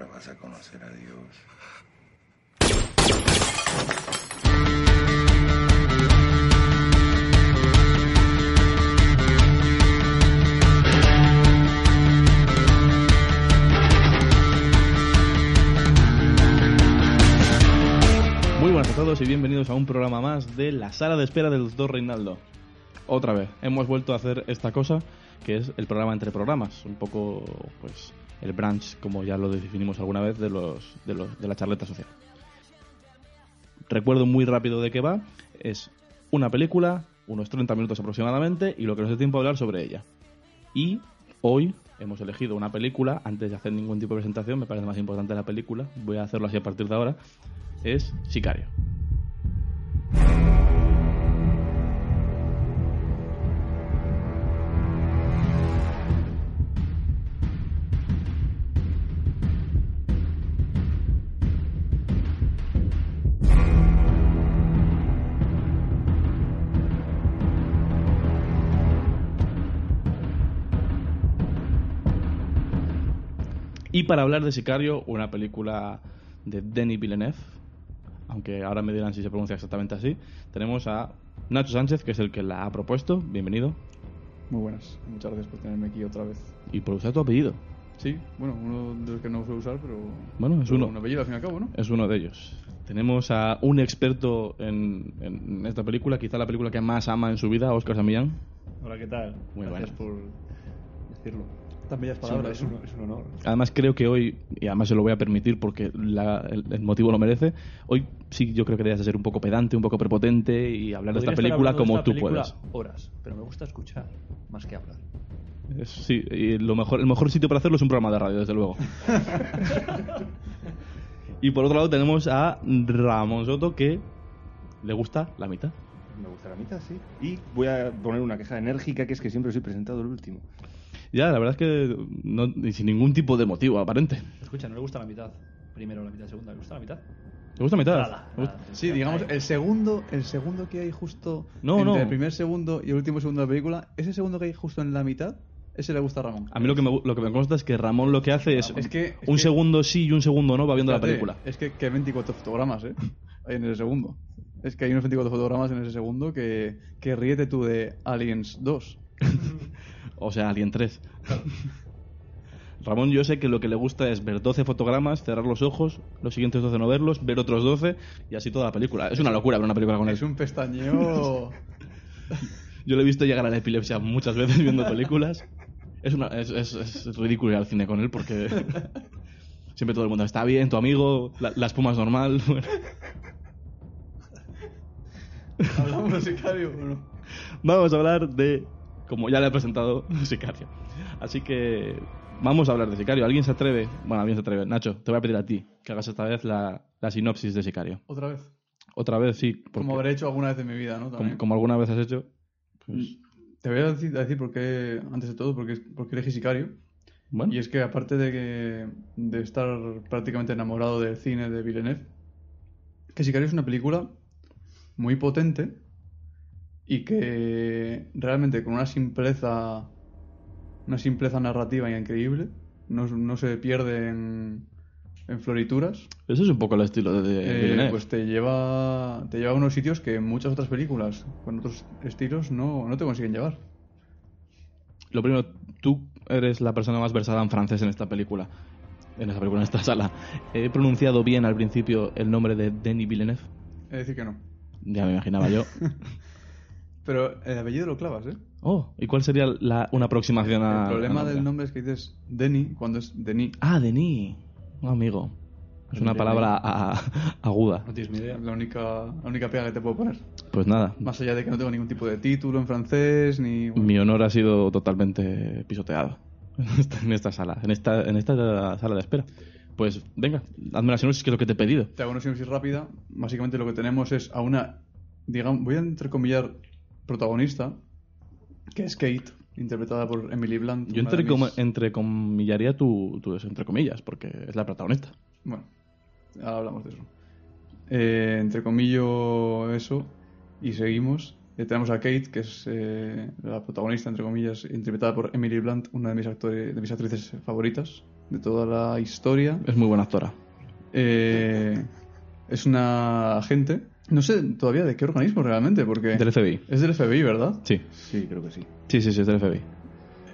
Ahora vas a conocer a Dios. Muy buenas a todos y bienvenidos a un programa más de la sala de espera del doctor Reinaldo. Otra vez, hemos vuelto a hacer esta cosa que es el programa entre programas, un poco pues el branch, como ya lo definimos alguna vez, de, los, de, los, de la charleta social. Recuerdo muy rápido de qué va, es una película, unos 30 minutos aproximadamente, y lo que nos dé tiempo a hablar sobre ella. Y hoy hemos elegido una película, antes de hacer ningún tipo de presentación, me parece más importante la película, voy a hacerlo así a partir de ahora, es Sicario. Para hablar de Sicario, una película de Denis Villeneuve, aunque ahora me dirán si se pronuncia exactamente así, tenemos a Nacho Sánchez, que es el que la ha propuesto. Bienvenido. Muy buenas, muchas gracias por tenerme aquí otra vez. Y por usar tu apellido. Sí, bueno, uno de los que no suelo usar, pero. Bueno, es pero uno. Un apellido al fin y al cabo, ¿no? Es uno de ellos. Tenemos a un experto en, en esta película, quizá la película que más ama en su vida, Óscar Samillán. Hola, ¿qué tal? Muy Gracias buenas. por decirlo. Tan bellas Es un, palabras. es, un, es un honor. Además creo que hoy, y además se lo voy a permitir porque la- el, el motivo lo merece, hoy sí yo creo que debes de ser un poco pedante, un poco prepotente y hablar de esta película como esta tú película puedas. horas, pero me gusta escuchar más que hablar. Sí, y lo mejor, el mejor sitio para hacerlo es un programa de radio, desde luego. y por otro lado tenemos a Ramón Soto que le gusta la mitad. Me gusta la mitad, sí. Y voy a poner una queja enérgica que es que siempre soy presentado el último. Ya, la verdad es que no, y sin ningún tipo de motivo aparente. Escucha, no le gusta la mitad. Primero la mitad, segunda. ¿Le gusta la mitad? ¿Te gusta la mitad? Sí, digamos, el segundo, el segundo que hay justo No, entre no. el primer segundo y el último segundo de la película, ese segundo que hay justo en la mitad, ese le gusta a Ramón. A mí lo que, me, lo que me consta es que Ramón lo que hace es, Es que- es un que- segundo sí y un segundo no va viendo la película. Es que, que 24 fotogramas, ¿eh? Hay en ese segundo. Es que hay unos 24 fotogramas en ese segundo que, que ríete tú de Aliens 2. O sea, Alien 3. Ramón yo sé que lo que le gusta es ver 12 fotogramas, cerrar los ojos, los siguientes 12 no verlos, ver otros 12 y así toda la película. Es una locura ver una película con él. Es un pestañeo. Yo lo he visto llegar a la epilepsia muchas veces viendo películas. Es, una, es, es- es ridículo ir al cine con él porque siempre todo el mundo está bien, tu amigo, la, la espuma es normal. bueno. ¿Hablamos de sicario o no? Vamos a hablar de, como ya le he presentado, Sicario. Así que vamos a hablar de Sicario. ¿Alguien se atreve? Bueno, alguien se atreve. Nacho, te voy a pedir a ti que hagas esta vez la, la sinopsis de Sicario. Otra vez. Otra vez, sí. porque Como habré hecho alguna vez en mi vida, ¿no? como, alguna vez has hecho. Pues, Te voy a decir, a decir por qué, antes de todo, por qué, por qué elegí Sicario. bueno, Y es que aparte de, que, de estar prácticamente enamorado del cine de Villeneuve, que Sicario es una película muy potente y que realmente con una simpleza, una simpleza narrativa increíble, no, no se pierde en, en florituras, ese es un poco el estilo de, eh, Villeneuve. pues te lleva, te lleva a unos sitios que muchas otras películas con otros estilos no, no te consiguen llevar. Lo primero, tú eres la persona más versada en francés en esta película. En esta película, en esta sala. ¿He pronunciado bien al principio el nombre de Denis Villeneuve? Es decir, que no. Ya me imaginaba yo. Pero el apellido lo clavas, ¿eh? Oh, ¿y cuál sería la, una aproximación a. El problema del nombre es que dices Denny cuando es Denis. Ah, Denis. Un amigo. Es una palabra a- a- aguda. No tienes ni idea. Es la única, la única pega que te puedo poner. Pues nada, Más allá de que no tengo ningún tipo de título en francés ni. mi honor ha sido totalmente pisoteado en esta, en esta sala, en esta, en esta sala de espera. Pues venga, hazme la sinopsis que es lo que te he pedido. Te hago una sinopsis rápida. Básicamente lo que tenemos es a una. Digamos, voy a entrecomillar protagonista, que es Kate, interpretada por Emily Blunt. Yo entre, mis- entrecomillaría tu, entre comillas, porque es la protagonista. Bueno, ahora hablamos de eso. Eh, entre comillo eso, y seguimos. Eh, tenemos a Kate, que es eh, la protagonista, entre comillas, interpretada por Emily Blunt, una de mis, actores, de mis actrices favoritas. de toda la historia. Es muy buena actora. Eh, es una agente, no sé todavía de qué organismo realmente, porque Del FBI. es del FBI, ¿verdad? Sí. Sí, creo que sí. Sí, sí, sí, es del FBI.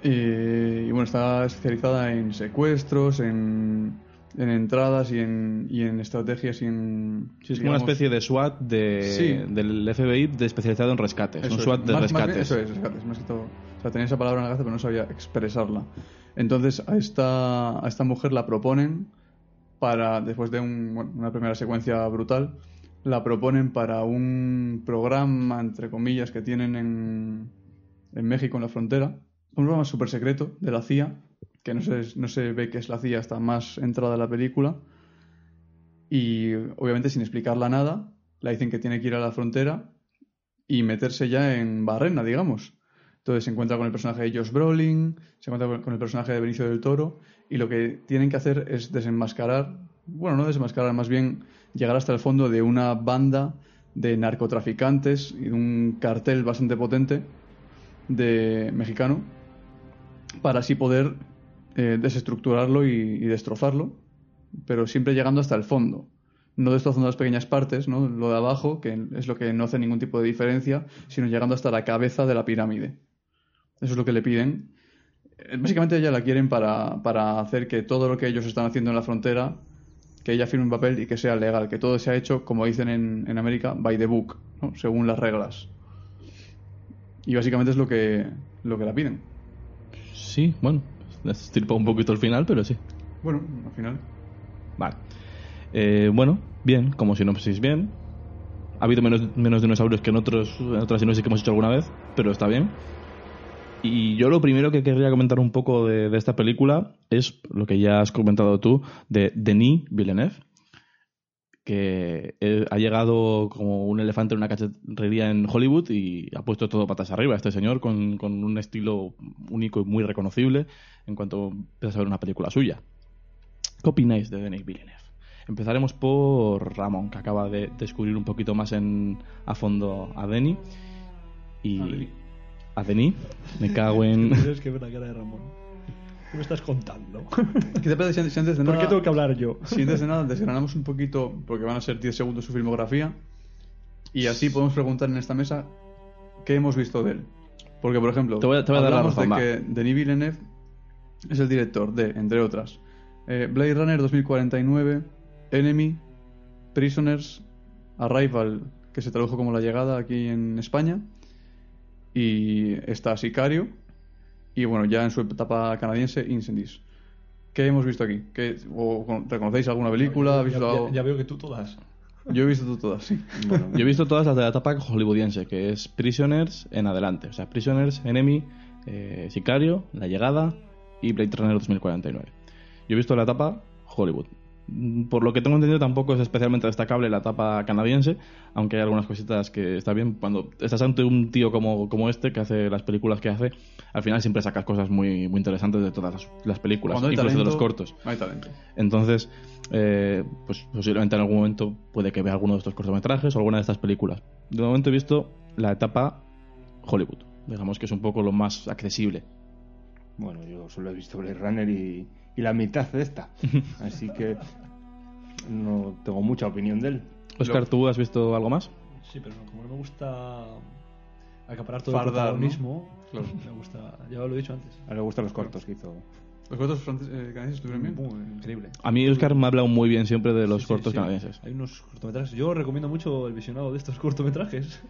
Eh, y bueno, está especializada en secuestros, en, en entradas y en, y en estrategias y en... Sí, es como una digamos, especie de SWAT de, Sí. del FBI de especializado en rescates. Eso un es, SWAT de más- más bien- rescates. eso es, rescates, más que todo. O sea, tenía esa palabra en la cabeza, pero no sabía expresarla. Entonces, a esta, a esta mujer la proponen para, después de un- bueno, una primera secuencia brutal, la proponen para un programa, entre comillas, que tienen en, en México, en la frontera. Un programa súper secreto de la CIA, que no se, no se ve que es la CIA hasta más entrada en la película. Y obviamente sin explicarla nada, la dicen que tiene que ir a la frontera y meterse ya en barrena, digamos. Entonces se encuentra con el personaje de Josh Brolin, se encuentra con el personaje de Benicio del Toro, y lo que tienen que hacer es desenmascarar, bueno, no desenmascarar, más bien llegar hasta el fondo de una banda de narcotraficantes y de un cartel bastante potente de mexicano, para así poder eh, desestructurarlo y, y destrozarlo, pero siempre llegando hasta el fondo no destrozando las pequeñas partes, ¿no? lo de abajo, que es lo que no hace ningún tipo de diferencia, sino llegando hasta la cabeza de la pirámide. Eso es lo que le piden. Eh, Básicamente ella la quieren para, para hacer que todo lo que ellos están haciendo en la frontera, que ella firme un papel y que sea legal, que todo sea hecho, como dicen en, en América, by the book, ¿no? según las reglas. Y básicamente es lo que, lo que la piden. Sí, bueno, estirpa un poquito el final, pero sí. Bueno, al final. Vale. Eh, bueno, bien, como sinopsis, bien. Ha habido menos, menos dinosaurios que en, otros, en otras sinopsis que hemos hecho alguna vez, pero está bien. Y yo lo primero que querría comentar un poco de, esta película es lo que ya has comentado tú, de Denis Villeneuve, que eh, ha llegado como un elefante en una cacharrería en Hollywood y ha puesto todo patas arriba. Este señor con, con un estilo único y muy reconocible en cuanto empiezas a ver una película suya. ¿Qué opináis de Denis Villeneuve? Empezaremos por Ramón, que acaba de descubrir un poquito más en, a fondo a Denis. Y A Denis. me cago en... Tienes que ver la cara de Ramón. ¿Qué me estás contando? ¿Qué te parece si si antes de ¿Por nada... qué tengo que hablar yo? Si antes de nada desgranamos un poquito, porque van a ser 10 segundos su filmografía, y así podemos preguntar en esta mesa qué hemos visto de él. Porque, por ejemplo, Te voy a- te voy a dar la hablamos razón, va. de que Denis Villeneuve es el director de, entre otras, eh, Blade Runner 2049, Enemy, Prisoners, Arrival, que se tradujo como La Llegada aquí en España, y está Sicario, y bueno, ya en su etapa canadiense, Incendies. ¿Qué hemos visto aquí? ¿Qué, o, ¿Reconocéis alguna película? ¿Habéis Ya, visto ya- algo? ya veo que tú todas. Yo he visto tú todas, sí. Bueno, Yo he visto todas las de la etapa hollywoodiense, que es Prisoners en adelante. O sea, Prisoners, Enemy, eh, Sicario, La Llegada y Blade Runner 2049. Yo he visto la etapa Hollywood. Mm, Por lo que tengo entendido, tampoco es especialmente destacable la etapa canadiense, aunque hay algunas cositas que está bien. Cuando estás ante un tío como, como este, que hace las películas que hace, al final siempre sacas cosas muy, muy interesantes de todas las, las películas, Cuando incluso de talento, los cortos. Hay talento. Entonces, eh, pues posiblemente en algún momento puede que vea alguno de estos cortometrajes o alguna de estas películas. De momento he visto la etapa Hollywood, digamos que es un poco lo más accesible. bueno, yo solo he visto Blade Runner y, y la mitad de esta. Así que no tengo mucha opinión de él. Oscar, ¿tú has visto algo más? Sí, pero como no me gusta acaparar todo Fardar, el Claro. me gusta, ya lo he dicho antes. A él le gustan los cortos que hizo. ¿Los cortos franceses, eh, canadienses estuvieron bien? Muy increíble. A mí Oscar me ha hablado muy bien siempre de los Sí, sí, cortos sí. canadienses. Hay unos cortometrajes. Yo recomiendo mucho el visionado de estos cortometrajes.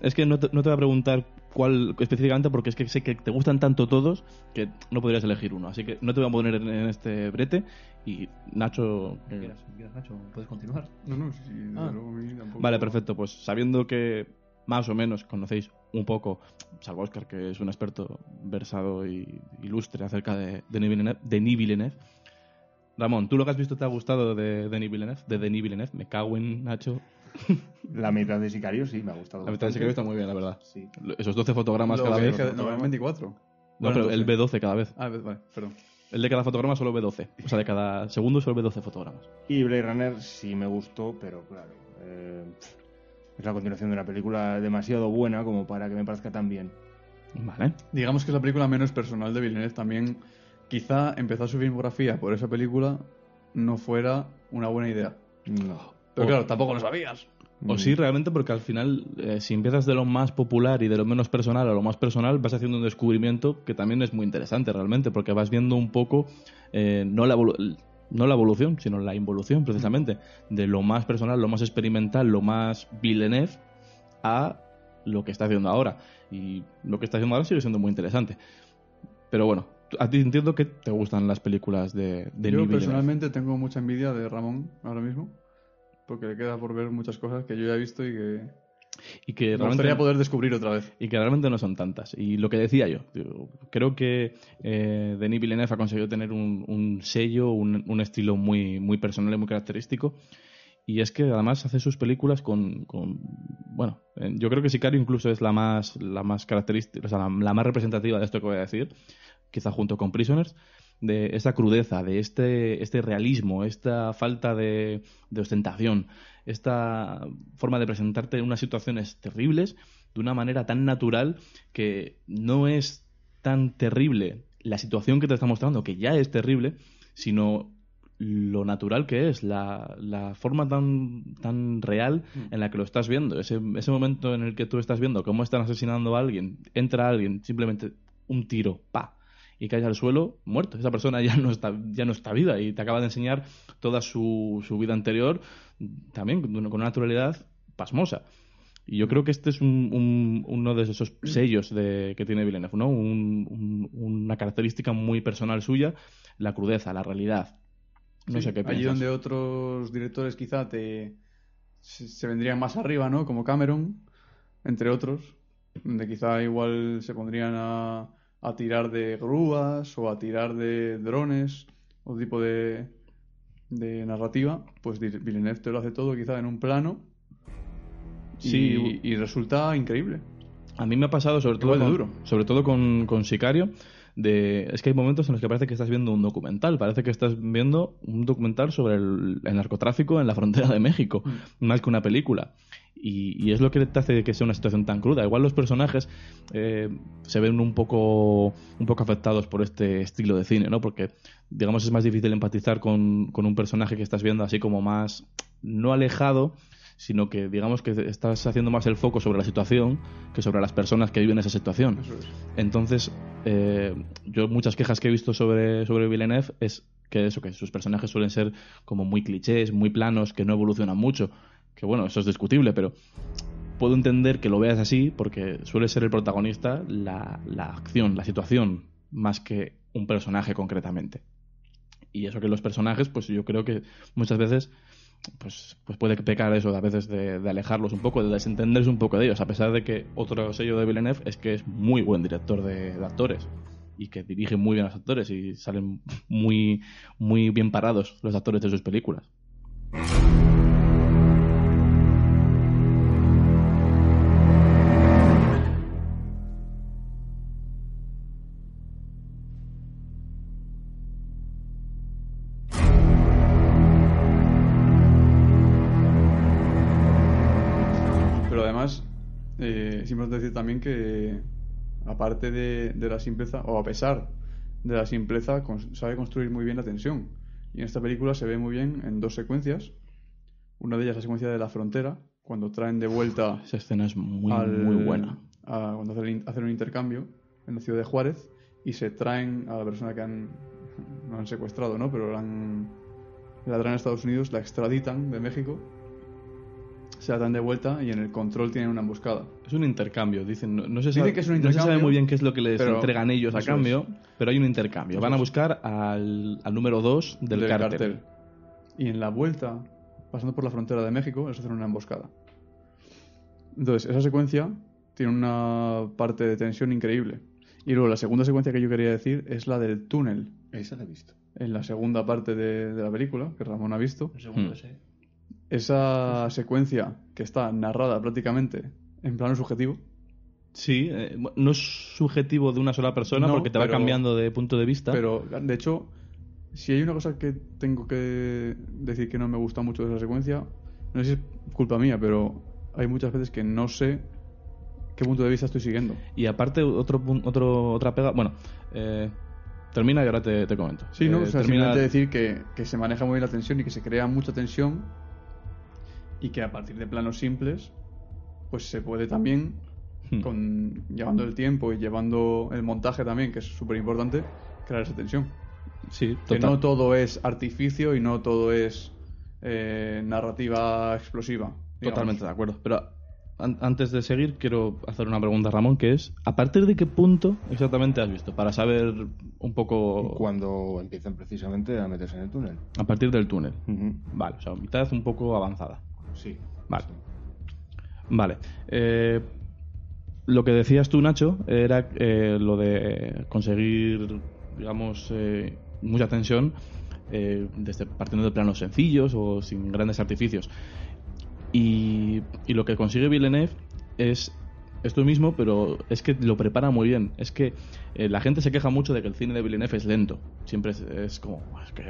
Es que no te, no te voy a preguntar cuál específicamente porque es que sé que te gustan tanto todos que no podrías elegir uno. Así que no te voy a poner en, en este brete y Nacho... Si quieras, si quieres, Nacho, puedes continuar. No, no, sí, desde Ah. luego a mí tampoco. Vale, perfecto. Pues sabiendo que más o menos conocéis un poco, salvo Oscar, que es un experto versado y ilustre acerca de Denis Villeneuve, Denis Villeneuve. Ramón, ¿tú lo que has visto te ha gustado de Denis Villeneuve? De Denis Villeneuve, me cago en Nacho. La mitad de Sicario sí me ha gustado. La mitad de bastante. está muy bien, la verdad. Sí. Esos 12 fotogramas Lo cada que vez. dije- no, eran 24. No, Bueno, pero el entonces- B12 cada vez. Ah, vale, perdón. El de cada fotograma solo B12. O sea, de cada segundo solo B12 fotogramas. Y Blade Runner sí me gustó, pero claro. eh, es la continuación de una película demasiado buena como para que me parezca tan bien. Vale. Digamos que es la película menos personal de Villeneuve también quizá empezar su filmografía por esa película no fuera una buena idea. No. Pero O- claro, tampoco lo sabías. O sí, realmente, porque al final, eh, si empiezas de lo más popular y de lo menos personal a lo más personal, vas haciendo un descubrimiento que también es muy interesante realmente, porque vas viendo un poco, eh, no, la no la evolución, sino la involución precisamente, de lo más personal, lo más experimental, lo más Villeneuve, a lo que está haciendo ahora. Y lo que está haciendo ahora sigue siendo muy interesante. Pero bueno, a ti entiendo que te gustan las películas de, de Yo Villeneuve. personalmente tengo mucha envidia de Ramón ahora mismo, porque le queda por ver muchas cosas que yo ya he visto y que Y que me realmente- gustaría poder descubrir otra vez. y que realmente no son tantas. Y lo que decía yo, creo que eh, Denis Villeneuve ha conseguido tener un, un sello, un, un estilo muy, muy personal y muy característico. Y es que además hace sus películas con, con- bueno, yo creo que Sicario incluso es la más, la más característica, o sea, la, la más representativa de esto que voy a decir, quizá junto con Prisoners, de esta crudeza, de este, este realismo, esta falta de, de ostentación, esta forma de presentarte en unas situaciones terribles de una manera tan natural que no es tan terrible la situación que te está mostrando, que ya es terrible, sino lo natural que es, la, la forma tan, tan real en la que lo estás viendo. Ese, ese momento en el que tú estás viendo cómo están asesinando a alguien, entra alguien, simplemente un tiro, pa, y caes al suelo muerto. Esa persona ya no está, ya no está viva y te acaba de enseñar toda su, su vida anterior también con una naturalidad pasmosa. Y yo creo que este es un- un- uno de esos sellos de, que tiene Villeneuve, ¿no? Un- un- una característica muy personal suya, la crudeza, la realidad. No Sí, sé qué Allí piensas. donde otros directores quizá te se se vendrían más arriba, ¿no? Como Cameron, entre otros, donde quizá igual se pondrían a, a tirar de grúas o a tirar de drones o tipo de, de narrativa, pues Villeneuve te lo hace todo quizá en un plano y, Sí. y resulta increíble. A mí me ha pasado, sobre todo, con, duro. sobre todo con, con Sicario, de, es que hay momentos en los que parece que estás viendo un documental, parece que estás viendo un documental sobre el, el narcotráfico en la frontera de México, más que una película. Y, y es lo que te hace que sea una situación tan cruda. Igual los personajes eh, se ven un poco, un poco afectados por este estilo de cine, ¿no? Porque, digamos, es más difícil empatizar con, con un personaje que estás viendo así como más, no alejado, sino que digamos que estás haciendo más el foco sobre la situación que sobre las personas que viven esa situación. Entonces, eh, yo muchas quejas que he visto sobre, sobre Villeneuve es que eso, que sus personajes suelen ser como muy clichés, muy planos, que no evolucionan mucho. Que bueno, eso es discutible, pero puedo entender que lo veas así porque suele ser el protagonista la, la acción, la situación, más que un personaje concretamente. Y eso que los personajes, pues yo creo que muchas veces pues, pues puede pecar eso a veces de, alejarlos un poco, de desentenderse un poco de ellos, a pesar de que otro sello de Villeneuve es que es muy buen director de, de actores y que dirige muy bien a los actores y salen muy, muy bien parados los actores de sus películas. También que, aparte de, de la simpleza, o a pesar de la simpleza, cons- sabe construir muy bien la tensión. Y en esta película se ve muy bien en dos secuencias. Una de ellas la secuencia de la frontera, cuando traen de vuelta Esa escena es muy, al- muy buena. a- cuando hacen, hacen un intercambio en la ciudad de Juárez y se traen a la persona que han, no han secuestrado, ¿no? Pero la, han, la traen a Estados Unidos, la extraditan de México, se la dan de vuelta y en el control tienen una emboscada. Es un intercambio, dicen. No, no se, Dicen que es un no se sabe intercambio, muy bien qué es lo que les pero entregan ellos a cambio, es. pero hay un intercambio. Van a buscar al, al número 2 del, cártel. Y en la vuelta, pasando por la frontera de México, les hacen una emboscada. Entonces, esa secuencia tiene una parte de tensión increíble. Y luego la segunda secuencia que yo quería decir es la del túnel. Esa la he visto. En la segunda parte de, de la película, que Ramón ha visto. El segundo Hmm. ese. Esa secuencia que está narrada prácticamente en plano subjetivo. Sí, eh, no es subjetivo de una sola persona No, porque te va pero- cambiando de punto de vista. Pero, de hecho, si hay una cosa que tengo que decir que no me gusta mucho de esa secuencia, no sé si es culpa mía, pero hay muchas veces que no sé qué punto de vista estoy siguiendo. Y aparte, otro, otro, otra pega. Bueno, eh, Termina y ahora te, te comento. Sí, ¿no? Eh, o sea, termina- simplemente decir que, que se maneja muy bien la tensión y que se crea mucha tensión y que a partir de planos simples, pues se puede también, Hmm. con llevando el tiempo y llevando el montaje también, que es súper importante, crear esa tensión. Sí, Que total. no todo es artificio y no todo es eh, narrativa explosiva. digamos. Totalmente de acuerdo. Pero an- antes de seguir, quiero hacer una pregunta, Ramón, que es, ¿a partir de qué punto exactamente has visto? Para saber un poco... Cuando empiezan precisamente a meterse en el túnel. A partir del túnel. Ujú. Vale, o sea, mitad un poco avanzada. Sí. Vale. Vale. Eh, lo que decías tú, Nacho, era eh, lo de conseguir, digamos, eh, mucha tensión eh, desde partiendo de planos sencillos o sin grandes artificios. Y, y lo que consigue Villeneuve es esto mismo, pero es que lo prepara muy bien. Es que eh, la gente se queja mucho de que el cine de Villeneuve es lento. Siempre es, es como, es que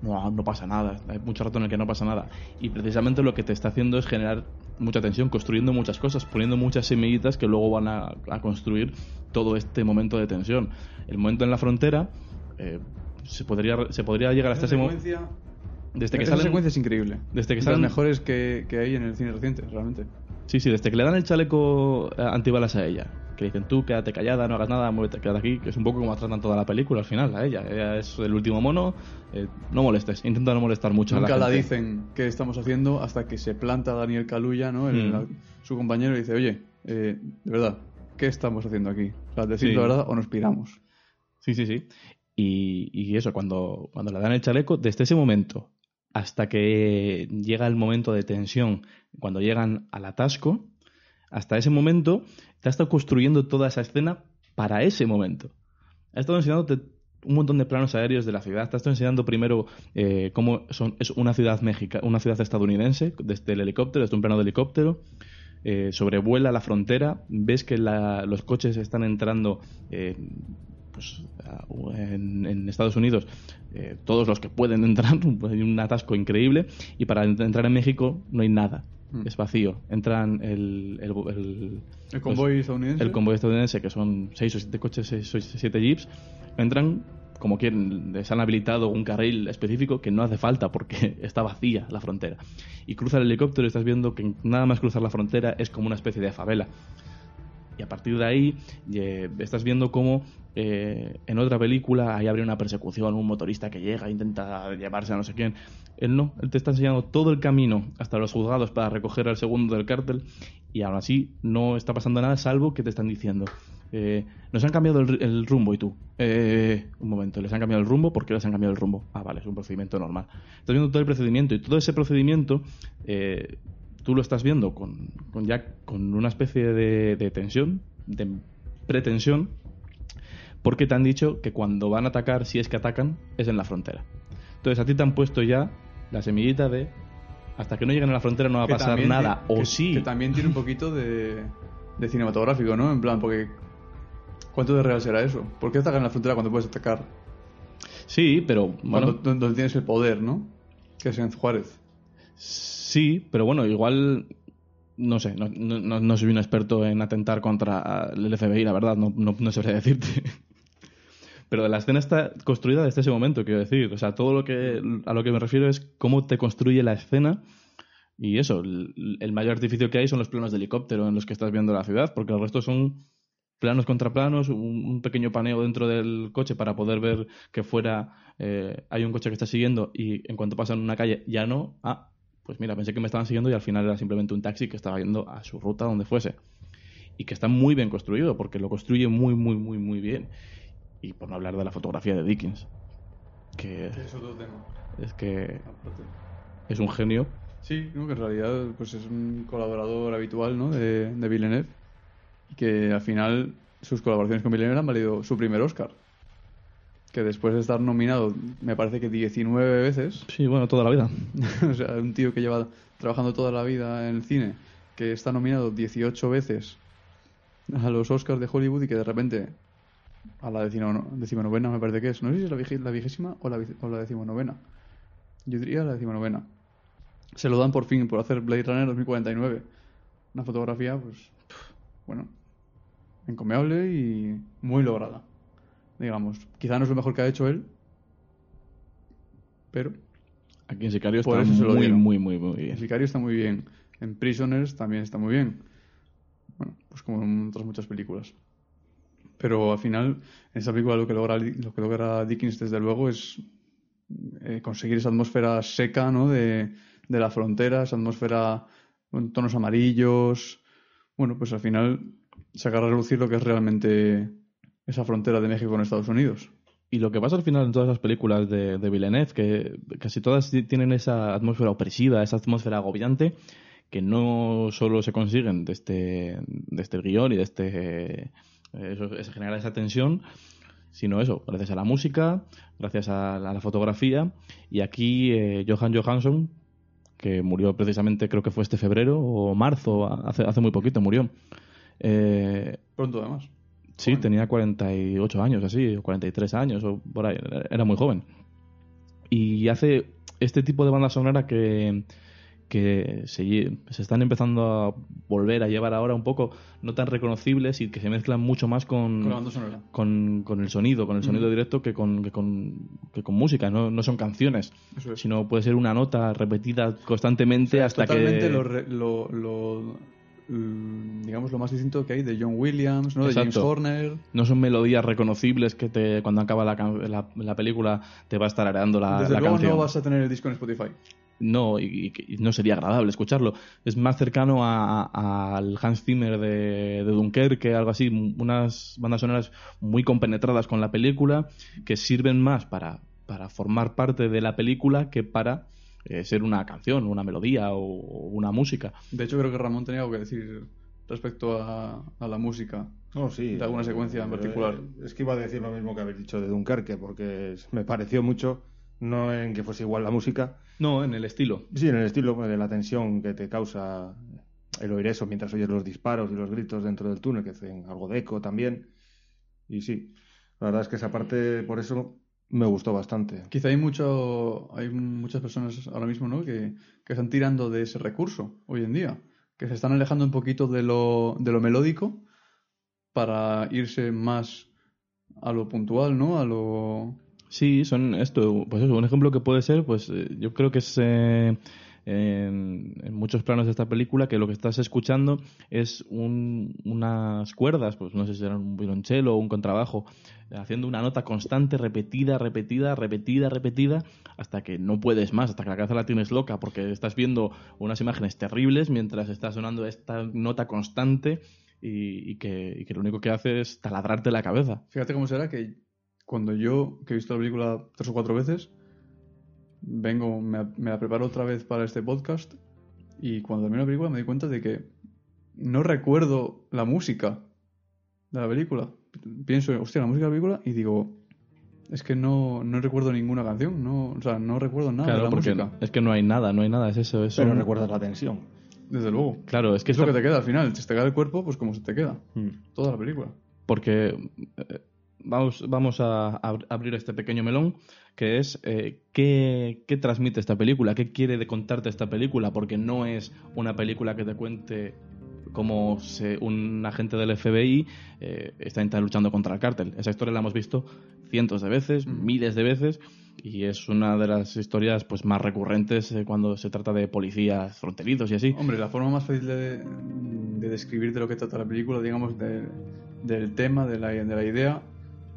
no, no pasa nada. Hay mucho rato en el que no pasa nada. Y precisamente lo que te está haciendo es generar mucha tensión, construyendo muchas cosas, poniendo muchas semillitas que luego van a, a construir todo este momento de tensión. El momento en la frontera eh, se, podría, se podría llegar hasta ese momento. Desde que esa salen, secuencia es increíble. desde que salen- las mejores que, que hay en el cine reciente, realmente. Sí, sí, desde que le dan el chaleco eh, antibalas a ella. Que dicen tú, quédate callada, no hagas nada, muévete, quédate aquí. Que es un poco como tratan toda la película al final, a ella. Ella es el último mono. eh, no molestes, intenta no molestar mucho Nunca a la, la, gente. dicen qué estamos haciendo hasta que se planta Daniel Caluya, ¿no? El- Mm. la- su compañero y dice, oye, eh, de verdad, ¿qué estamos haciendo aquí? O sea, decir Sí. la verdad o nos piramos. Sí, sí, sí. Y, y eso, cuando, cuando le dan el chaleco, desde ese momento hasta que llega el momento de tensión, cuando llegan al atasco, hasta ese momento te ha estado construyendo toda esa escena para ese momento. Ha estado enseñándote un montón de planos aéreos de la ciudad. Te ha estado enseñando primero eh, cómo es una ciudad mexica, una ciudad estadounidense, desde el helicóptero, desde un plano de helicóptero. eh, sobrevuela la frontera, ves que los coches están entrando eh, pues, a- en, en Estados Unidos, eh, todos los que pueden entrar, hay un atasco increíble, y para ent- entrar en México no hay nada, Mm. es vacío. Entran el, el, el- El convoy los- estadounidense. el convoy estadounidense, que son seis o siete coches, seis o siete jeeps, entran como quieren, les han habilitado un carril específico que no hace falta porque está vacía la frontera. Y cruza el helicóptero y estás viendo que nada más cruzar la frontera es como una especie de favela. Y a partir de ahí estás viendo cómo eh, en otra película ahí habría una persecución, un motorista que llega intenta llevarse a no sé quién. Él no, él te está enseñando todo el camino hasta los juzgados para recoger al segundo del cártel y aún así no está pasando nada salvo que te están diciendo. eh, nos han cambiado el, el rumbo y tú. eh, un momento, les han cambiado el rumbo, ¿por qué les han cambiado el rumbo? Ah, vale, es un procedimiento normal. Estás viendo todo el procedimiento y todo ese procedimiento eh, tú lo estás viendo con, con ya con una especie de, de tensión, de pretensión, porque te han dicho que cuando van a atacar, si es que atacan, es en la frontera. Entonces a ti te han puesto ya la semillita de hasta que no lleguen a la frontera no va a Que pasar nada, o que- sí. Que también tiene un poquito de, de cinematográfico, ¿no? En plan, porque. ¿Cuánto de real será eso? ¿Por qué atacar en la frontera cuando puedes atacar? Sí, pero bueno, Cuando, donde tienes el poder, ¿no? Que es en Juárez. Sí, pero bueno, igual no sé, no, no, soy un experto en atentar contra el FBI, la verdad, no, no, no sabría decirte. Pero la escena está construida desde ese momento, quiero decir. O sea, todo lo que a lo que me refiero es cómo te construye la escena. Y eso, el, el mayor artificio que hay son los planos de helicóptero en los que estás viendo la ciudad, porque el resto son planos contra planos, un, pequeño paneo dentro del coche para poder ver que fuera eh, hay un coche que está siguiendo y en cuanto pasan una calle ya no. Ah, pues mira, pensé que me estaban siguiendo y al final era simplemente un taxi que estaba yendo a su ruta donde fuese. Y que está muy bien construido, porque lo construye muy, muy, muy, muy bien. Y por no hablar de la fotografía de Dickens, que Es otro tema. es que es un genio. Sí, ¿no? que en realidad pues es un colaborador habitual ¿no? de, de Villeneuve y que al final sus colaboraciones con Villeneuve han valido su primer Oscar. Que después de estar nominado, me parece que 19 veces, Sí, bueno, toda la vida. o sea, un tío que lleva trabajando toda la vida en el cine, que está nominado 18 veces a los Oscars de Hollywood y que de repente a la decimono- decimonovena me parece que es, no sé si es la, vigésima o la, o la decimonovena. Yo diría la decimonovena. Se lo dan por fin por hacer Blade Runner 2049. Una fotografía, pues, bueno, encomiable y muy lograda. Digamos. Quizá no es lo mejor que ha hecho él, pero Aquí en Sicario está eso se lo muy, muy, muy, muy el bien. Sicario está muy bien. En Prisoners también está muy bien. Bueno, pues como en otras muchas películas. Pero al final, en esa película lo que logra, lo que logra Dickens, desde luego, es eh, conseguir esa atmósfera seca, ¿no? De, de la frontera, esa atmósfera con tonos amarillos. Bueno, pues al final sacar a relucir lo que es realmente esa frontera de México con Estados Unidos. Y lo que pasa al final en todas las películas de, de Villeneuve, que casi todas ti- tienen esa atmósfera opresiva, esa atmósfera agobiante, que no solo se consiguen de este, de este guion y de este eh, eso, es generar esa tensión, sino eso, gracias a la música, gracias a la, a la fotografía. Y aquí eh, Johan Johansson, que murió precisamente, creo que fue este febrero o marzo, hace, hace muy poquito murió. Eh, Pronto, además. Sí, Joven. tenía 48 años, así, o 43 años, o por ahí, era- muy joven. Y hace este tipo de banda sonora que, que se, se están empezando a volver a llevar ahora un poco no tan reconocibles y que se mezclan mucho más con, Con el sonido, con el sonido directo que con, que con, que con música, no, no son canciones, es. sino puede ser una nota repetida constantemente O sea, hasta totalmente que... lo, re- lo, lo- mm, digamos lo más distinto que hay de John Williams, ¿no? De James. Horner. No son melodías reconocibles que te, cuando acaba la, la, la película te va a estar areando la, Desde la luego canción. no vas a tener el disco en Spotify. No, y, no sería agradable escucharlo. Es más cercano a- a- al Hans Zimmer de, de Dunkerque, algo así, unas bandas sonoras muy compenetradas con la película, que sirven más para, para formar parte de la película que para eh, ser una canción, una melodía o, o una música. De hecho, creo que Ramón tenía algo que decir respecto a, a la música. No, sí. De alguna secuencia en particular. Eh, Es que iba a decir lo mismo que habéis dicho de Dunkerque, porque me pareció mucho, no en que fuese igual la música, No, en el estilo. sí en el estilo de la tensión que te causa el oír eso mientras oyes los disparos y los gritos dentro del túnel, que hacen algo de eco también. Y sí, la verdad es que esa parte, por eso me gustó bastante. Quizá hay mucho, hay muchas personas ahora mismo, ¿no? Que, que están tirando de ese recurso hoy en día, que se están alejando un poquito de lo, de lo melódico para irse más a lo puntual, ¿no? A lo Sí, son esto, pues eso, un ejemplo que puede ser, pues eh, yo creo que es eh, en, muchos planos de esta película que lo que estás escuchando es un- unas cuerdas, pues no sé si serán un violonchelo o un contrabajo, haciendo una nota constante, repetida, repetida, repetida, repetida, hasta que no puedes más, hasta que la cabeza la tienes loca, porque estás viendo unas imágenes terribles mientras está sonando esta nota constante y, y que, y que lo único que hace es taladrarte la cabeza. Fíjate cómo será que cuando yo, que he visto la película tres o cuatro veces, vengo, me, me la preparo otra vez para este podcast y cuando termino la película me doy cuenta de que no recuerdo la música de la película. Pienso, hostia, la música de la película y digo, es que no, no recuerdo ninguna canción, no, o sea, no recuerdo nada de claro, la porque música. es que no hay nada, no hay nada, es eso. Es Pero un- recuerdas la tensión. Desde luego. Claro, es que Es lo que te queda al final, si te queda el cuerpo, pues como se te queda. Mm. Toda la película. porque eh, vamos, vamos a ab- abrir este pequeño melón, que es eh, ¿qué, qué transmite esta película, qué quiere de contarte esta película, porque no es una película que te cuente cómo se- un agente del FBI eh, está luchando contra el cártel. Esa historia la hemos visto cientos de veces, Mm. miles de veces, y es una de las historias pues más recurrentes eh, cuando se trata de policías fronterizos y así. Hombre, la forma más fácil de, de describir de lo que trata la película, digamos, de- del tema, de la, de la idea,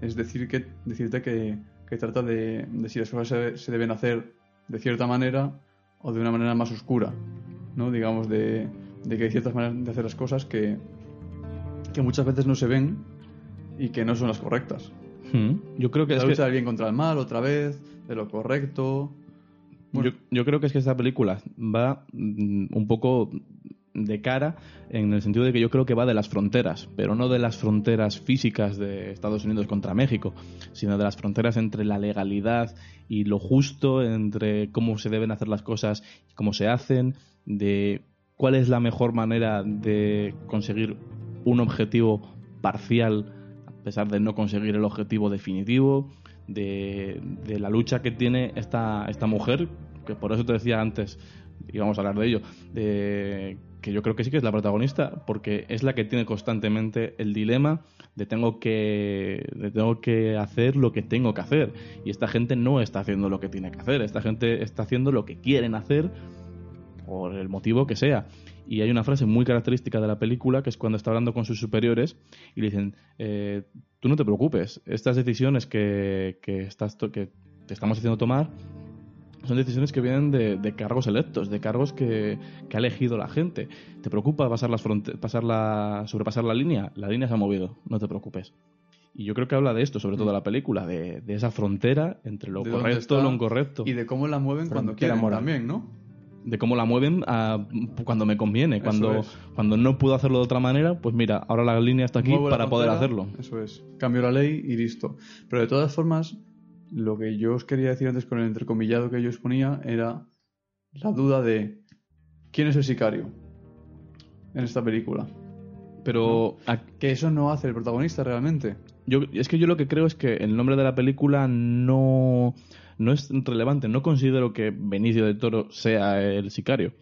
es decir que, decirte que, que trata de, de si las cosas se, se deben hacer de cierta manera o de una manera más oscura, ¿no? Digamos, de, de que hay ciertas maneras de hacer las cosas que, que muchas veces no se ven y que no son las correctas. Mm. Yo creo que La es lucha que... del bien contra el mal, otra vez, de lo correcto. Bueno. Yo, yo creo que es que esta película va mm, un poco de cara en el sentido de que yo creo que va de las fronteras, pero no de las fronteras físicas de Estados Unidos contra México, sino de las fronteras entre la legalidad y lo justo, entre cómo se deben hacer las cosas y cómo se hacen, de cuál es la mejor manera de conseguir un objetivo parcial a pesar de no conseguir el objetivo definitivo, de, de la lucha que tiene esta, esta mujer, que por eso te decía antes, y vamos a hablar de ello, de que yo creo que sí que es la protagonista, porque es la que tiene constantemente el dilema de tengo que, de tengo que hacer lo que tengo que hacer. Y esta gente no está haciendo lo que tiene que hacer, esta gente está haciendo lo que quieren hacer por el motivo que sea. Y hay una frase muy característica de la película que es cuando está hablando con sus superiores y le dicen, eh, tú no te preocupes, estas decisiones que, que, estás que te estamos haciendo tomar son decisiones que vienen de, de cargos electos, de cargos que, que ha elegido la gente. ¿Te preocupa pasar las pasar la, sobrepasar la línea? La línea se ha movido, no te preocupes. Y yo creo que habla de esto, sobre todo la película, de, de esa frontera entre lo correcto y lo incorrecto. Y de cómo la mueven cuando Frontera quieren moral. también, ¿no? de cómo la mueven a- cuando me conviene. Eso Cuando, es. cuando no puedo hacerlo de otra manera, pues mira, ahora la línea está aquí Muevo para poder frontera, hacerlo. Eso es. Cambio la ley y listo. Pero de todas formas, lo que yo os quería decir antes con el entrecomillado que yo os ponía era la duda de quién es el sicario en esta película. Pero a- Que eso no hace el protagonista realmente. yo, es que yo lo que creo es que el nombre de la película no, no es relevante. No considero que Benicio del Toro sea el sicario.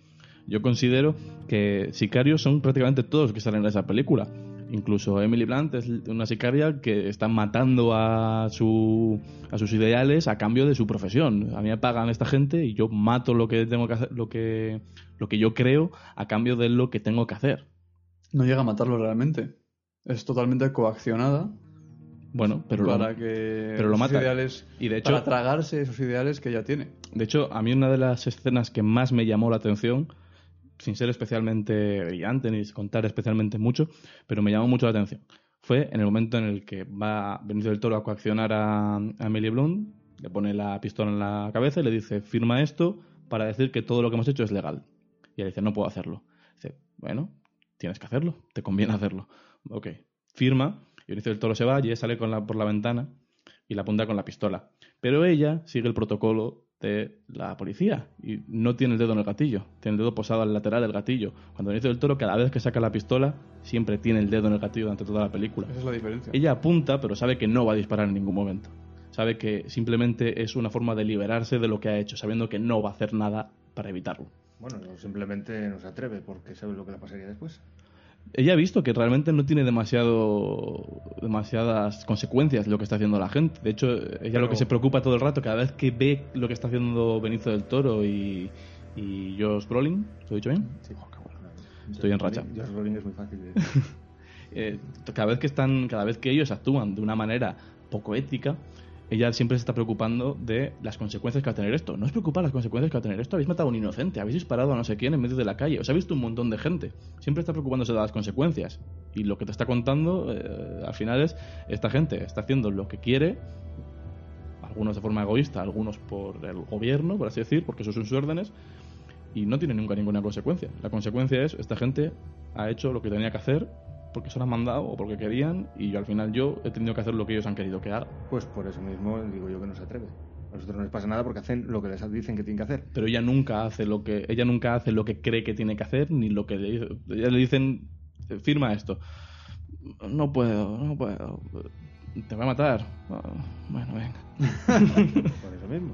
Yo considero que sicarios son prácticamente todos los que salen en esa película. Incluso Emily Blunt es una sicaria que está matando a, su, a sus ideales a cambio de su profesión. A mí me pagan esta gente y yo mato lo que tengo que hacer, lo que, lo que yo creo a cambio de lo que tengo que hacer. No llega a matarlo realmente. Es totalmente coaccionada Bueno, pero lo- para que pero lo mata. ideales y de hecho, para tragarse esos ideales que ella tiene. De hecho, a mí una de las escenas que más me llamó la atención, sin ser especialmente brillante ni contar especialmente mucho, pero me llamó mucho la atención, fue en el momento en el que va Benicio del Toro a coaccionar a, Emily Blunt, le pone la pistola en la cabeza y le dice, firma esto para decir que todo lo que hemos hecho es legal. Y ella dice, no puedo hacerlo. Dice, bueno, tienes que hacerlo, te conviene hacerlo. Ok, firma, y Benicio del Toro se va y ella sale con la, por la ventana y la apunta con la pistola. Pero ella sigue el protocolo de la policía y no tiene el dedo en el gatillo, tiene el dedo posado al lateral del gatillo. Cuando Benicio del Toro, cada vez que saca la pistola, siempre tiene el dedo en el gatillo durante toda la película. Esa es la diferencia. Ella apunta, pero sabe que no va a disparar en ningún momento. Sabe que simplemente es una forma de liberarse de lo que ha hecho, sabiendo que no va a hacer nada para evitarlo. Bueno, simplemente no se atreve porque sabe lo que le pasaría después. Ella ha visto que realmente no tiene demasiado demasiadas consecuencias lo que está haciendo la gente. De hecho, ella lo que se preocupa todo el rato, cada vez que ve lo que está haciendo Benicio del Toro y, y Josh Brolin, ¿lo he dicho bien? Sí. Oh, qué bueno. Estoy en racha. Josh Brolin es muy fácil de Eh, cada vez que están, cada vez que ellos actúan de una manera poco ética, ella siempre se está preocupando de las consecuencias que va a tener esto. No os preocupa las consecuencias que va a tener esto. Habéis matado a un inocente, habéis disparado a no sé quién en medio de la calle, os ha visto un montón de gente. Siempre está preocupándose de las consecuencias. Y lo que te está contando, eh, al final es, esta gente está haciendo lo que quiere, algunos de forma egoísta, algunos por el gobierno, por así decir, porque esos son sus órdenes, y no tiene nunca ninguna consecuencia. La consecuencia es, esta gente ha hecho lo que tenía que hacer porque se lo han mandado o porque querían y yo al final yo he tenido que hacer lo que ellos han querido que haga. Pues por eso mismo digo yo que no se atreve. A nosotros no les pasa nada porque hacen lo que les dicen que tienen que hacer. Pero ella nunca hace lo que ella nunca hace lo que cree que tiene que hacer ni lo que le. Ella le dicen firma esto. No puedo, no puedo. Te voy a matar. Ah, Bueno, venga. Por eso mismo.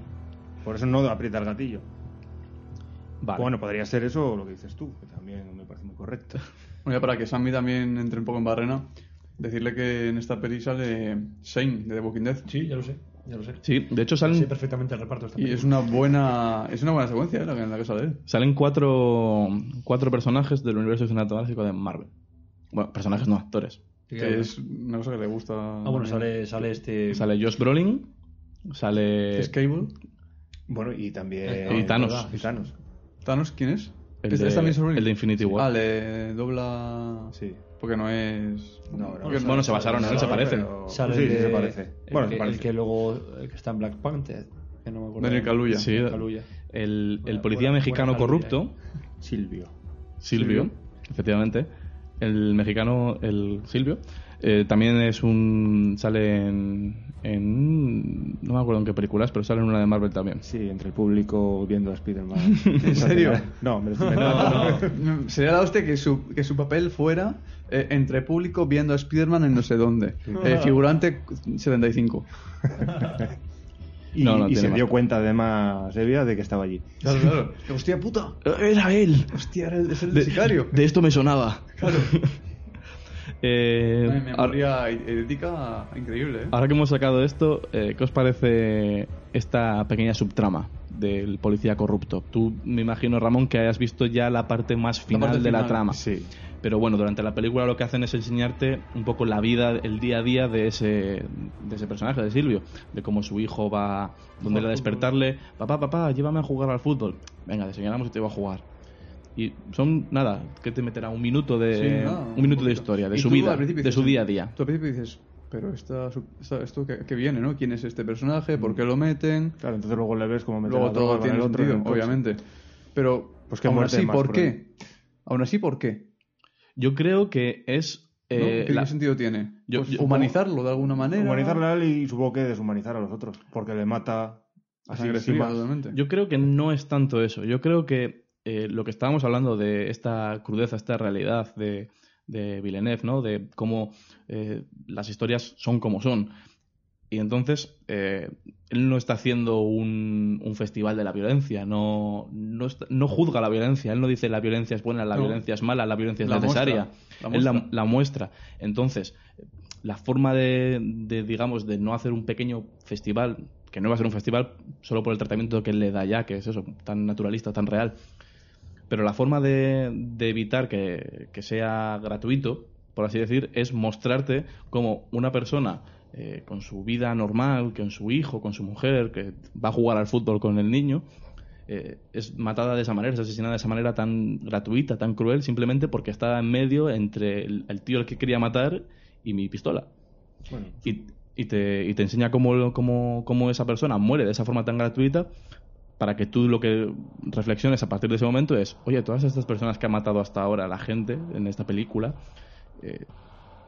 Por eso no aprieta el gatillo. Vale. Bueno, podría ser eso lo que dices tú, que también me parece muy correcto. Bueno, ya para que Sammy también entre un poco en barrena, decirle que en esta peli sale Shane de The Walking Dead. Sí, ya lo sé, ya lo sé. Sí, de hecho salen perfectamente el reparto esta Y es una buena es una buena secuencia ¿eh? la que, en la que sale él. salen cuatro cuatro personajes del universo cinematográfico de Marvel. Bueno, personajes no actores. Sí, Que claro. es una cosa que le gusta. Ah, bueno, sale, sale este... Sale Josh Brolin, sale ¿Es Cable? Bueno, y también... Y Thanos. Y Thanos. ¿Thanos quién es? el, ¿Es- de, es también Sobrino? el de Infinity Ah, War. le dobla. Sí. Porque no es. No, no, porque no, Bueno, se basaron en él, se No, parecen. pero- Sale sí, el de- se parece. el Bueno, que, se parece. el que luego el que está en Black Panther, que no me acuerdo. Daniel Kaluuya. Sí, Kaluuya. el, el policía buena- mexicano buena corrupto, Silvio. Silvio, Silvio. efectivamente, el mexicano, el Silvio, eh, también es un. sale en, en. no me acuerdo en qué películas, pero sale en una de Marvel también. Sí, entre el público viendo a Spider-Man. ¿En serio? No, me lo estoy inventando. Sería la hostia que su, que su papel fuera eh, entre público viendo a Spider-Man en no sé dónde. Eh, figurante 75. Y, No, no y se más dio cuenta además Evia de que estaba allí. Claro, claro. Hostia puta. Era él. Hostia, era el- es el sicario. De esto me sonaba. Claro. Eh, Una ahora, memoria ética increíble, ¿eh? ahora que hemos sacado esto, eh, ¿qué os parece esta pequeña subtrama del policía corrupto? Tú me imagino, Ramón, que hayas visto ya la parte más final parte de la trama. Sí. Pero bueno, durante la película lo que hacen es enseñarte un poco la vida, el día a día de ese, de ese personaje, de Silvio. De cómo su hijo va, donde le a despertarle, papá, papá, llévame a jugar al fútbol. Venga, te y te va a jugar. Y son, nada, que te meterá un minuto de, Sí, nada, un minuto de historia, de su vida, de dices, su día a día. Tú al principio dices, pero esta, su- esta- esto que, que viene, ¿no? ¿Quién es este personaje? ¿Por qué lo meten? Claro, entonces luego le ves como Luego todo tiene el otro en sentido, obviamente. Pero, Pues aún así, más ¿por por qué? Aún así, ¿por qué? Yo creo que es... ¿No? eh, ¿Qué la- sentido tiene? Yo- Pues yo- humanizarlo de alguna manera. Humanizarle a él y supongo que deshumanizar a los otros. Porque le mata a así sangre. Yo creo que no es tanto eso. Yo creo que eh, lo que estábamos hablando de esta crudeza, esta realidad de, de Villeneuve, ¿no? De cómo eh, las historias son como son. Y entonces, eh, él no está haciendo un, un festival de la violencia, no, no, está- no juzga la violencia, él no dice la violencia es buena, la No. violencia es mala, la violencia es La necesaria. muestra, la Él la, muestra. la muestra. Entonces, la forma de, de, digamos, de no hacer un pequeño festival, que no va a ser un festival solo por el tratamiento que él le da ya, que es eso, tan naturalista, tan real, pero la forma de, de evitar que, que sea gratuito, por así decir, es mostrarte como una persona eh, con su vida normal, con su hijo, con su mujer, que va a jugar al fútbol con el niño, eh, es matada de esa manera, es asesinada de esa manera tan gratuita, tan cruel, simplemente porque está en medio entre el, el tío al que quería matar y mi pistola. Bueno, Y, y te, y te enseña cómo, cómo, cómo esa persona muere de esa forma tan gratuita para que tú lo que reflexiones a partir de ese momento es, oye, todas estas personas que han matado hasta ahora a la gente en esta película, eh,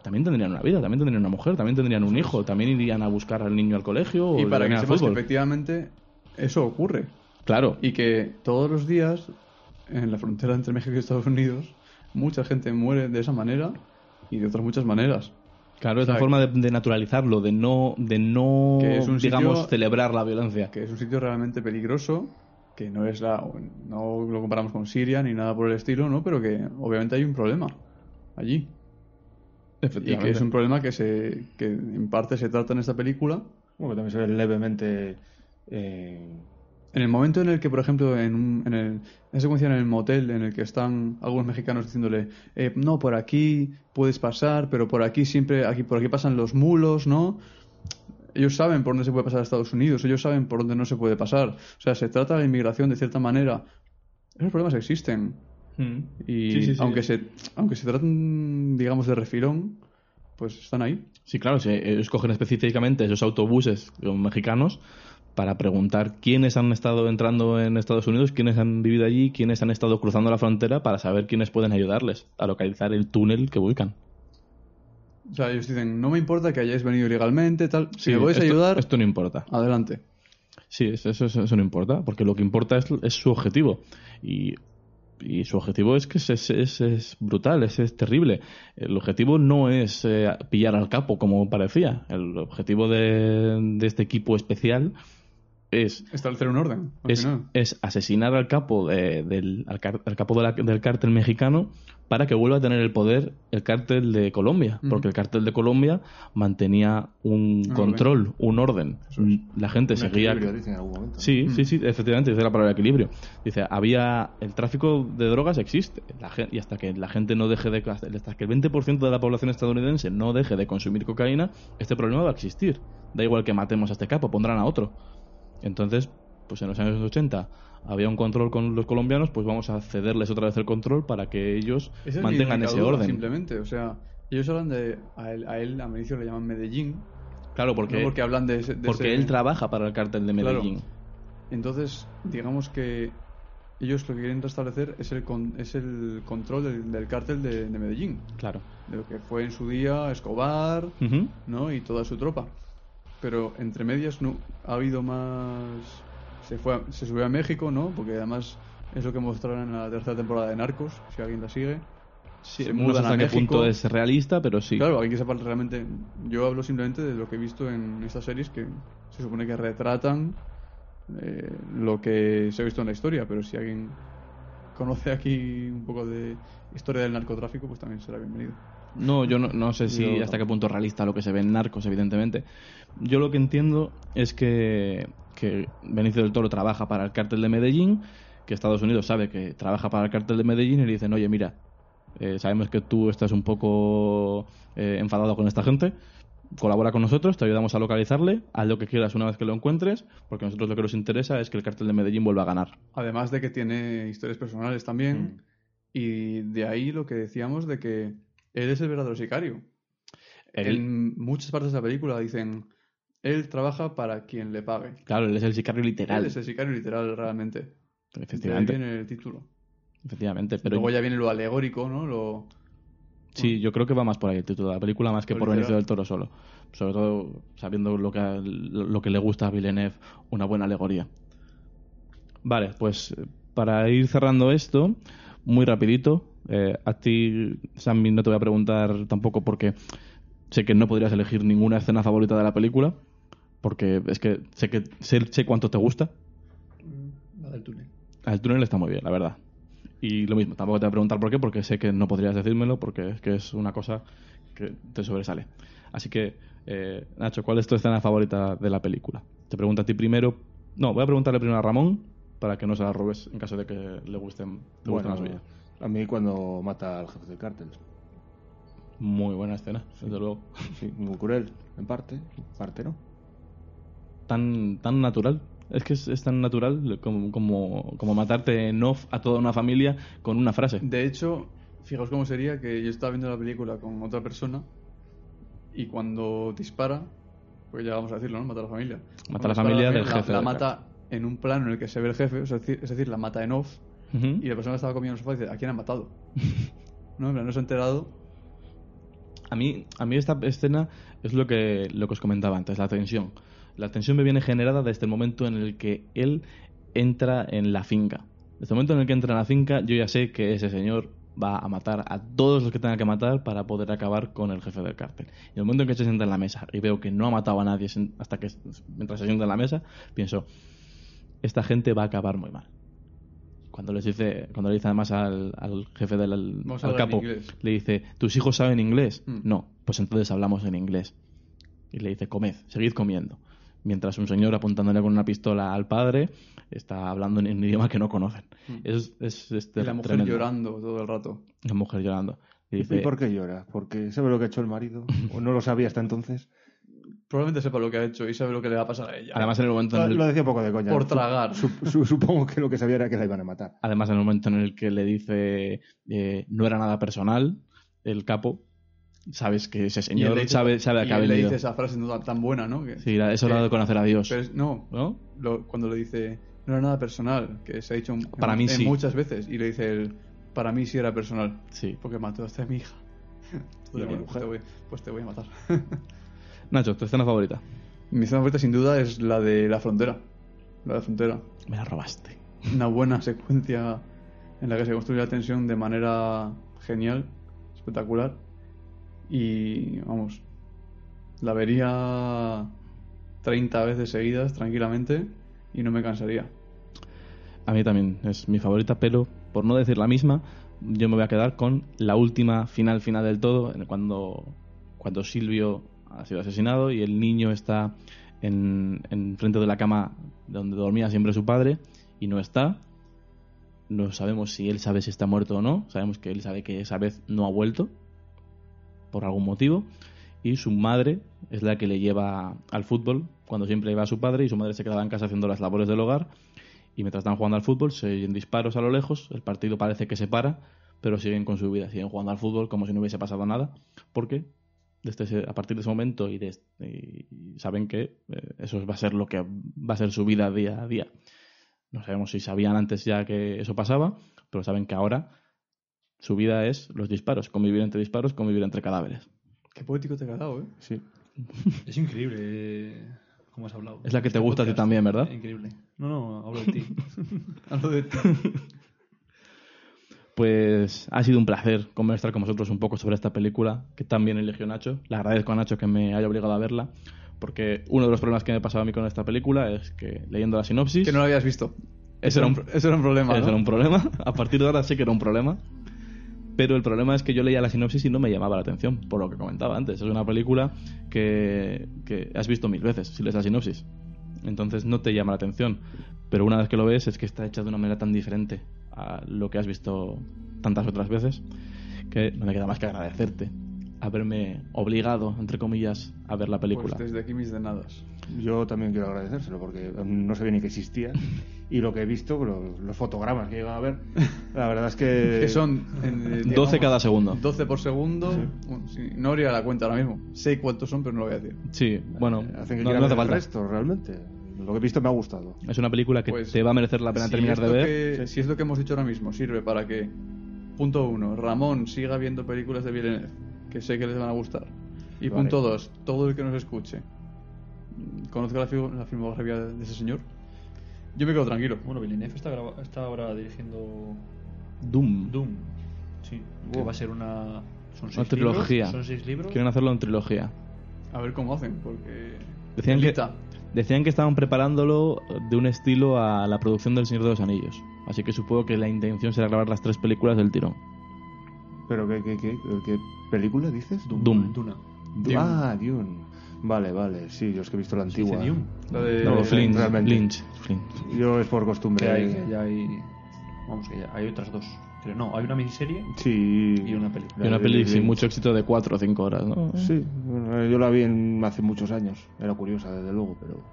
también tendrían una vida, también tendrían una mujer, también tendrían un hijo, también irían a buscar al niño al colegio y para que sepas que efectivamente eso ocurre. Claro, Y que todos los días, en la frontera entre México y Estados Unidos, mucha gente muere de esa manera y de otras muchas maneras. Claro, es la o sea, forma de, de naturalizarlo, de no, de no Que digamos, sitio- celebrar la violencia. Que es un sitio realmente peligroso, que no es la. No lo comparamos con Siria ni nada por el estilo, ¿no? Pero que obviamente hay un problema allí. Y Efectivamente. que es un problema que, se, que en parte se trata en esta película. bueno, también se ve levemente. eh, En el momento en el que, por ejemplo, en, un, en, el, en secuencia en el motel en el que están algunos mexicanos diciéndole, eh, no, por aquí puedes pasar, pero por aquí siempre, aquí por aquí pasan los mulos, ¿no? Ellos saben por dónde se puede pasar a Estados Unidos, ellos saben por dónde no se puede pasar. O sea, se trata de la inmigración de cierta manera. Esos problemas existen. Mm. Y Sí, sí, sí. aunque se aunque se traten, digamos, de refilón, pues están ahí. Sí, claro, se ellos cogen específicamente esos autobuses mexicanos para preguntar quiénes han estado entrando en Estados Unidos, quiénes han vivido allí, quiénes han estado cruzando la frontera para saber quiénes pueden ayudarles a localizar el túnel que buscan. O sea, ellos dicen, no me importa que hayáis venido ilegalmente, tal. Si me podéis esto, ayudar, Esto no importa. adelante. Sí, eso, eso, eso no importa, porque lo que importa es, es su objetivo. Y, y su objetivo es que es, es, es- es brutal, es, es terrible. El objetivo no es eh, pillar al capo, como parecía. El objetivo de, de este equipo especial es Establecer un orden. es, asesinar al capo de- del al, car- al capo de la- del cártel mexicano para que vuelva a tener el poder el cártel de Colombia porque el cártel de Colombia mantenía un control un orden la gente un seguía en algún momento. Sí, sí, sí, efectivamente, dice la palabra equilibrio. Dice, había el tráfico de drogas existe, la gen- y hasta que la gente no deje de hasta que el 20% de la población estadounidense no deje de consumir cocaína, este problema va a existir. Da igual que matemos a este capo, pondrán a otro. Entonces, pues en los años 80 había un control con los colombianos, pues vamos a cederles otra vez el control para que ellos Esa es mi mantengan ese orden. Simplemente, o sea, ellos hablan de. A él, a él, a Mauricio le llaman Medellín. Claro, porque, no porque hablan de ese. de porque ese- él trabaja para el cártel de Claro. Medellín. Entonces, digamos que ellos lo que quieren restablecer es el, con- es el control del, del cártel de, de Medellín. Claro. De lo que fue en su día Escobar. ¿no? Y toda su tropa. Pero entre medias no ha habido más. Se fue, a- se subió a México, ¿no? Porque además es lo que mostraron en la tercera temporada de Narcos, si alguien la sigue. Sí, se no sé mudan hasta a qué México. punto es realista, pero sí. Claro, hay que sepa realmente. Yo hablo simplemente de lo que he visto en estas series que se supone que retratan eh, lo que se ha visto en la historia, pero si alguien conoce aquí un poco de historia del narcotráfico, pues también será bienvenido. No, yo no, no sé si Yo- hasta qué punto es realista lo que se ve en Narcos, evidentemente. Yo lo que entiendo es que, que Benicio del Toro trabaja para el cártel de Medellín, que Estados Unidos sabe que trabaja para el cártel de Medellín y le dicen, oye, mira, eh, sabemos que tú estás un poco eh, enfadado con esta gente, colabora con nosotros, te ayudamos a localizarle, haz lo que quieras una vez que lo encuentres, porque a nosotros lo que nos interesa es que el cártel de Medellín vuelva a ganar. Además de que tiene historias personales también, Mm. y de ahí lo que decíamos de que él es el verdadero sicario. Él- En muchas partes de la película dicen, él trabaja para quien le pague. Claro, él es el sicario literal, Él es el sicario literal realmente. De ahí efectivamente. viene el título. efectivamente pero Luego ya viene lo alegórico, ¿no? Lo... Sí, yo creo que va más por ahí el título de la película, más que por. Benicio del Toro solo. Sobre todo sabiendo lo que, lo que le gusta a Villeneuve, una buena alegoría. Vale, pues eh, para ir cerrando esto, muy rapidito, eh, a ti, Sammy, no te voy a preguntar tampoco porque sé que no podrías elegir ninguna escena favorita de la película, porque es que sé, que, sé, sé cuánto te gusta. La del túnel. El túnel está muy bien, la verdad. Y lo mismo, tampoco te voy a preguntar por qué, porque sé que no podrías decírmelo, porque es que es una cosa que te sobresale. Así que, eh, Nacho, ¿cuál es tu escena favorita de la película? Te pregunto a ti primero. No, voy a preguntarle primero a Ramón, para que no se la robes en caso de que le gusten, le guste Bueno, la suya. A mí cuando mata al jefe del cártel. Muy buena escena, desde luego. Sí, muy cruel, en parte, en parte no. Tan, tan natural. Es que es, es tan natural como, como, como matarte en off a toda una familia con una frase. De hecho, fijaos cómo sería que yo estaba viendo la película con otra persona y cuando dispara, pues ya vamos a decirlo, ¿no? Mata a la familia. Mata a la dispara familia del la- jefe La, mata en un plano en el que se ve el jefe, decir, es decir, la mata en off Y la persona que estaba comiendo en el sofá dice, ¿a quién han matado? no, no se ha enterado. A mí, a mí esta escena es lo que, lo que os comentaba antes, la tensión. La tensión me viene generada desde el momento en el que él entra en la finca. Desde el momento en el que entra en la finca, yo ya sé que ese señor va a matar a todos los que tenga que matar para poder acabar con el jefe del cártel. Y el momento en que se sienta en la mesa y veo que no ha matado a nadie hasta que mientras se sienta en la mesa, pienso, esta gente va a acabar muy mal. Cuando les dice, cuando le dice además al, al jefe del al, capo, inglés. le dice, ¿tus hijos saben inglés? Mm. No, pues entonces hablamos en inglés. Y le dice, comed, seguid comiendo. Mientras un señor apuntándole con una pistola al padre está hablando en un idioma que no conocen. Mm. Es, es, es Y la mujer tremendo. llorando todo el rato. La mujer llorando. Y ¿Y dice, por qué llora? ¿Porque sabe lo que ha hecho el marido? ¿O no lo sabía hasta entonces? Probablemente sepa lo que ha hecho y sabe lo que le va a pasar a ella. además en el momento en el, Lo decía un poco de coña. por tragar. sup- su- supongo que lo que sabía era que la iban a matar. además en el momento en el que le dice eh, no era nada personal, el capo, sabes que ese señor dice- sabe, sabe a qué ha él le venido. dice esa frase no tan, buena, ¿no? Que- Sí, la- es hora que- de conocer a Dios. pero es- no, ¿No? lo- cuando le dice no era nada personal, que se ha dicho Para en- mí en sí. muchas veces, y le dice él, para mí sí era personal, Sí. porque mató a mi hija. Y a mi Pues mujer. te voy- pues te voy a matar. Nacho, tu escena favorita. Mi escena favorita sin duda es la de la frontera. La de la frontera. Me la robaste. Una buena secuencia en la que se construye la tensión de manera genial, espectacular. Y vamos, la vería 30 veces seguidas tranquilamente y no me cansaría. A mí también es mi favorita, pero por no decir la misma, yo me voy a quedar con la última final final del todo, cuando, cuando Silvio ha sido asesinado y el niño está en, en frente de la cama donde dormía siempre su padre y no está. No sabemos si él sabe si está muerto o no. Sabemos que él sabe que esa vez no ha vuelto por algún motivo y su madre es la que le lleva al fútbol cuando siempre iba a su padre y su madre se quedaba en casa haciendo las labores del hogar y mientras están jugando al fútbol se oyen disparos a lo lejos, el partido parece que se para, pero siguen con su vida, siguen jugando al fútbol como si no hubiese pasado nada, porque desde ese- a partir de ese momento y, de- y saben que eh, eso va a ser lo que va a ser su vida día a día. No sabemos si sabían antes ya que eso pasaba, pero saben que ahora su vida es los disparos, convivir entre disparos, convivir entre cadáveres. Qué poético te ha quedado, ¿eh? Sí. Es increíble eh, cómo has hablado. Es la que te Este gusta a ti podcast. también, ¿verdad? Increíble. No, no, hablo de ti. Hablo de ti. Pues ha sido un placer conversar con vosotros un poco sobre esta película que también eligió Nacho. Le agradezco a Nacho que me haya obligado a verla, porque uno de los problemas que me pasaba a mí con esta película es que leyendo la sinopsis... Que no lo habías visto. Ese era un, Eso era un problema, ese ¿no? era un problema. A partir de ahora sé que era un problema. Pero el problema es que yo leía la sinopsis y no me llamaba la atención, por lo que comentaba antes. Es una película que, que has visto mil veces si lees la sinopsis. Entonces no te llama la atención. Pero una vez que lo ves es que está hecha de una manera tan diferente a lo que has visto tantas otras veces que no me queda más que agradecerte haberme obligado, entre comillas, a ver la película. Pues desde aquí mis de nadas. Yo también quiero agradecérselo porque no sabía ni que existía. Y lo que he visto, los, los fotogramas que llegan a ver, la verdad es que. Que son... en, eh, 12 cada segundo. 12 por segundo. Sí. Bueno, sí, no haría la cuenta ahora mismo. Sé cuántos son, pero no lo voy a decir. Sí, bueno, Hacen que no, no hace ver el falta. resto, realmente. Lo que he visto me ha gustado. Es una película que Pues, te va a merecer la pena si terminar de ver. que- Si esto que hemos dicho ahora mismo sirve para que, punto uno, Ramón siga viendo películas de Villeneuve, que sé que les van a gustar. Y Vale. punto dos, todo el que nos escuche conozca la, la filmografía de ese señor, yo me quedo tranquilo. Bueno, Villeneuve está, graba- está ahora dirigiendo Doom. Doom. Sí, que Oh. va a ser una. Son Una seis trilogía. Libros, son seis libros. Quieren hacerlo en trilogía. A ver cómo hacen, porque... Decían que. Decían que estaban preparándolo de un estilo a la producción del Señor de los Anillos. Así que supongo que la intención será grabar las tres películas del tirón. ¿Pero qué, qué, qué, qué película dices? Doom. Duna. Dune. Ah, Dune. Vale, vale, sí, yo es que he visto la ¿Se dice antigua. Dune? La de... No, Flint, realmente. Lynch. Flint. Yo es por costumbre. Que hay, que ya hay. Vamos, que ya hay otras dos. Creo, no, hay una miniserie Sí. y una película. Y una de- peli de- sin mucho éxito de cuatro o cinco horas, ¿no? Sí, bueno, yo la vi en- hace muchos años. Era curiosa, desde luego, pero.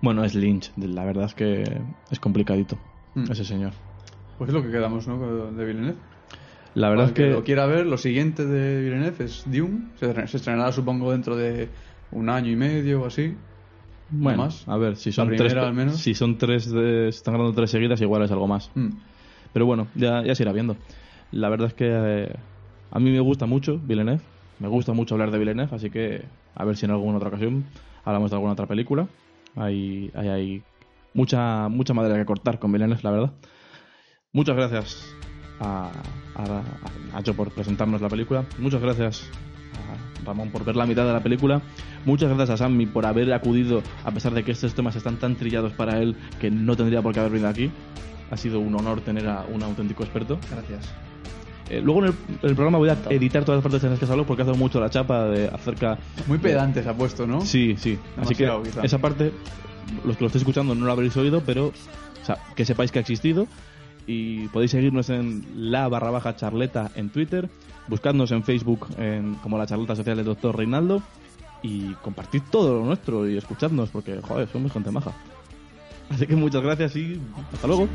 Bueno, es Lynch. La verdad es que es complicadito Mm. ese señor. Pues es lo que quedamos, ¿no? De Villeneuve. La verdad Para es que... lo quiera ver, lo siguiente de Villeneuve es Dune. Se, se estrenará, supongo, dentro de un año y medio o así. Bueno, más. a ver, si son primera, tres, al menos. si son tres, de, si están ganando tres seguidas, igual es algo más. Mm. Pero bueno, ya, se irá viendo. La verdad es que eh, a mí me gusta mucho Villeneuve. Me gusta mucho hablar de Villeneuve, así que a ver si en alguna otra ocasión hablamos de alguna otra película. Hay, hay, hay mucha, mucha madera que cortar con Villeneuve, la verdad. Muchas gracias a, a, a Nacho por presentarnos la película. Muchas gracias a Ramón por ver la mitad de la película. Muchas gracias a Sammy por haber acudido, a pesar de que estos temas están tan trillados para él que no tendría por qué haber venido aquí. Ha sido un honor tener a un auténtico experto. Gracias. Eh, luego en el, en el programa voy a editar todas las partes en las que habló porque hace mucho la chapa de acerca. Muy pedante se ha puesto, ¿no? Sí, sí. Así que quizá. esa parte, los que lo estéis escuchando no lo habréis oído, pero o sea, que sepáis que ha existido. Y podéis seguirnos en la barra baja charleta en Twitter, buscadnos en Facebook en, como la charleta social del doctor Reinaldo y compartid todo lo nuestro y escuchadnos porque, joder, somos gente maja. Así que muchas gracias y hasta luego.